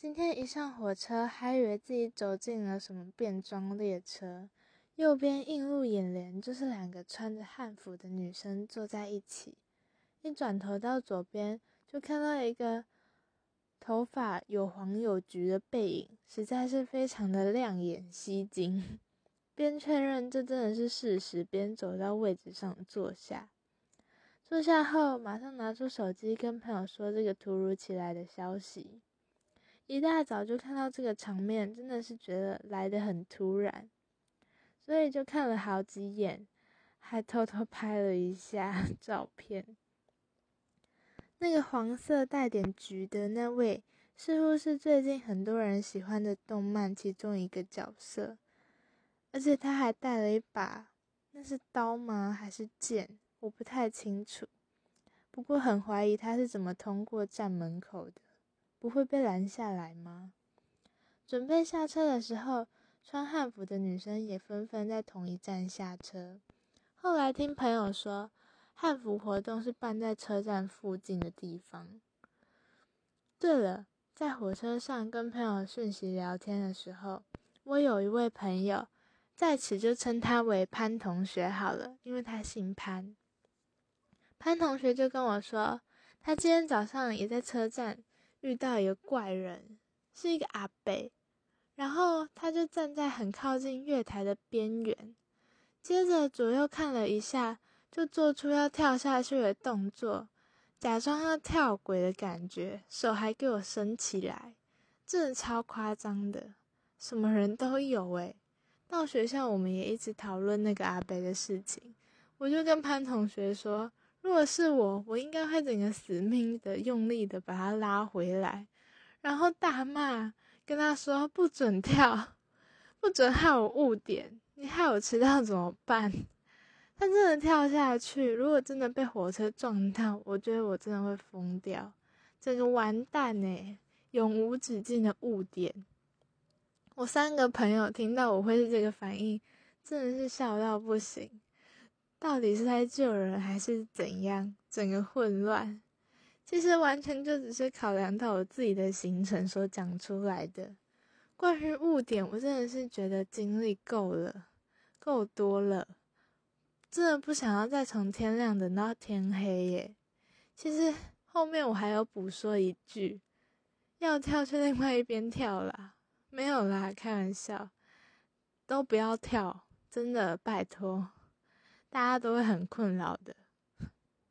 今天一上火车，还以为自己走进了什么变装列车。右边映入眼帘就是两个穿着汉服的女生坐在一起。一转头到左边，就看到一个头发有黄有橘的背影，实在是非常的亮眼吸睛。边确认这真的是事实，边走到位置上坐下。坐下后，马上拿出手机跟朋友说这个突如其来的消息。一大早就看到这个场面，真的是觉得来得很突然，所以就看了好几眼，还偷偷拍了一下 照片。那个黄色带点橘的那位，似乎是最近很多人喜欢的动漫其中一个角色，而且他还带了一把，那是刀吗？还是剑？我不太清楚。不过很怀疑他是怎么通过站门口的。不会被拦下来吗？准备下车的时候，穿汉服的女生也纷纷在同一站下车。后来听朋友说，汉服活动是办在车站附近的地方。对了，在火车上跟朋友讯息聊天的时候，我有一位朋友，在此就称他为潘同学好了，因为他姓潘。潘同学就跟我说，他今天早上也在车站。遇到一个怪人，是一个阿北，然后他就站在很靠近月台的边缘，接着左右看了一下，就做出要跳下去的动作，假装要跳轨的感觉，手还给我伸起来，真的超夸张的，什么人都有诶。到学校我们也一直讨论那个阿北的事情，我就跟潘同学说。如果是我，我应该会整个死命的、用力的把他拉回来，然后大骂，跟他说不准跳，不准害我误点，你害我迟到怎么办？他真的跳下去，如果真的被火车撞到，我觉得我真的会疯掉，整个完蛋呢，永无止境的误点。我三个朋友听到我会是这个反应，真的是笑到不行。到底是在救人还是怎样？整个混乱，其实完全就只是考量到我自己的行程所讲出来的。关于误点，我真的是觉得经历够了，够多了，真的不想要再从天亮等到天黑耶。其实后面我还有补说一句，要跳去另外一边跳啦，没有啦，开玩笑，都不要跳，真的拜托。大家都会很困扰的。